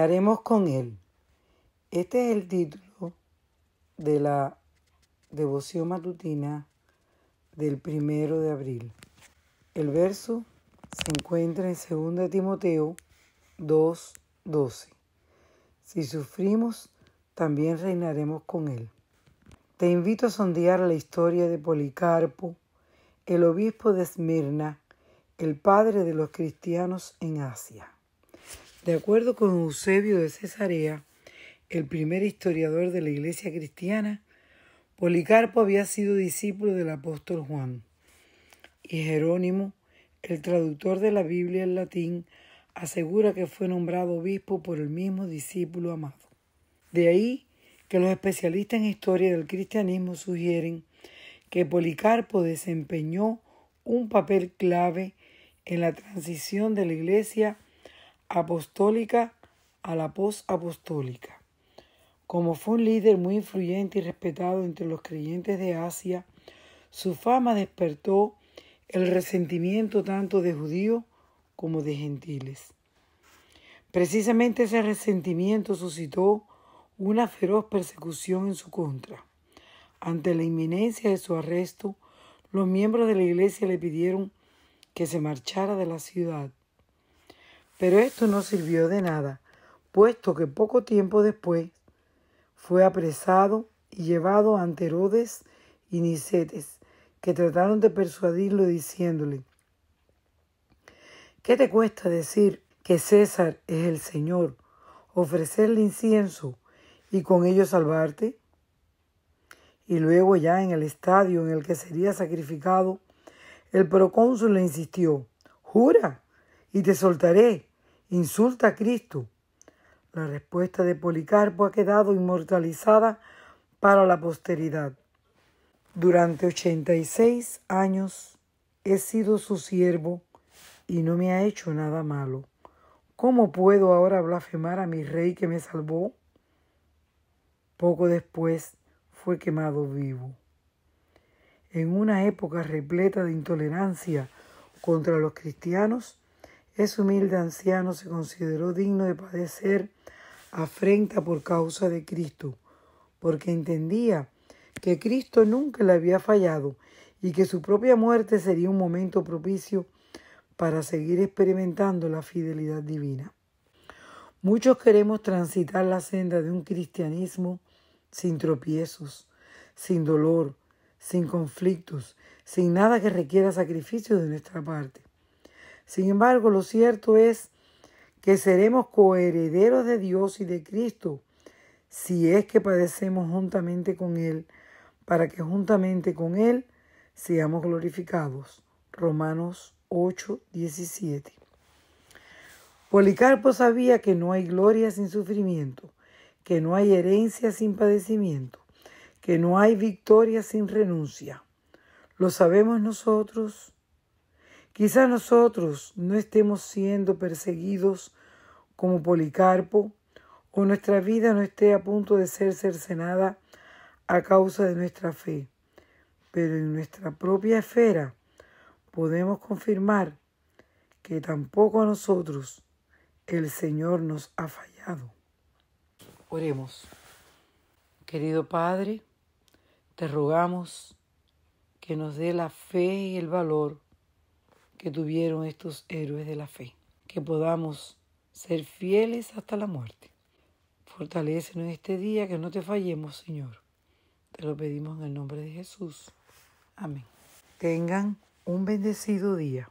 Reinaremos con Él. Este es el título de la devoción matutina del primero de abril. El verso se encuentra en 2 Timoteo 2:12. Si sufrimos, también reinaremos con Él. Te invito a sondear la historia de Policarpo, el obispo de Esmirna, el padre de los cristianos en Asia. De acuerdo con Eusebio de Cesarea, el primer historiador de la iglesia cristiana, Policarpo había sido discípulo del apóstol Juan. Y Jerónimo, el traductor de la Biblia en latín, asegura que fue nombrado obispo por el mismo discípulo amado. De ahí que los especialistas en historia del cristianismo sugieren que Policarpo desempeñó un papel clave en la transición de la iglesia apostólica a la posapostólica. Como fue un líder muy influyente y respetado entre los creyentes de Asia, su fama despertó el resentimiento tanto de judíos como de gentiles. Precisamente ese resentimiento suscitó una feroz persecución en su contra. Ante la inminencia de su arresto, los miembros de la iglesia le pidieron que se marchara de la ciudad. Pero esto no sirvió de nada, puesto que poco tiempo después fue apresado y llevado ante Herodes y Nicetes, que trataron de persuadirlo diciéndole, ¿qué te cuesta decir que César es el Señor, ofrecerle incienso y con ello salvarte? Y luego ya en el estadio en el que sería sacrificado, el procónsul le insistió, jura y te soltaré insulta a Cristo. La respuesta de Policarpo ha quedado inmortalizada para la posteridad. Durante ochenta y seis años he sido su siervo y no me ha hecho nada malo. ¿Cómo puedo ahora blasfemar a mi rey que me salvó? Poco después fue quemado vivo. En una época repleta de intolerancia contra los cristianos, ese humilde anciano se consideró digno de padecer afrenta por causa de Cristo, porque entendía que Cristo nunca le había fallado y que su propia muerte sería un momento propicio para seguir experimentando la fidelidad divina. Muchos queremos transitar la senda de un cristianismo sin tropiezos, sin dolor, sin conflictos, sin nada que requiera sacrificio de nuestra parte. Sin embargo, lo cierto es que seremos coherederos de Dios y de Cristo si es que padecemos juntamente con Él, para que juntamente con Él seamos glorificados. Romanos 8, 17. Policarpo sabía que no hay gloria sin sufrimiento, que no hay herencia sin padecimiento, que no hay victoria sin renuncia. ¿Lo sabemos nosotros? Quizá nosotros no estemos siendo perseguidos como Policarpo o nuestra vida no esté a punto de ser cercenada a causa de nuestra fe, pero en nuestra propia esfera podemos confirmar que tampoco a nosotros el Señor nos ha fallado. Oremos. Querido Padre, te rogamos que nos dé la fe y el valor que tuvieron estos héroes de la fe, que podamos ser fieles hasta la muerte. Fortalécenos este día, que no te fallemos, Señor. Te lo pedimos en el nombre de Jesús. Amén. Tengan un bendecido día.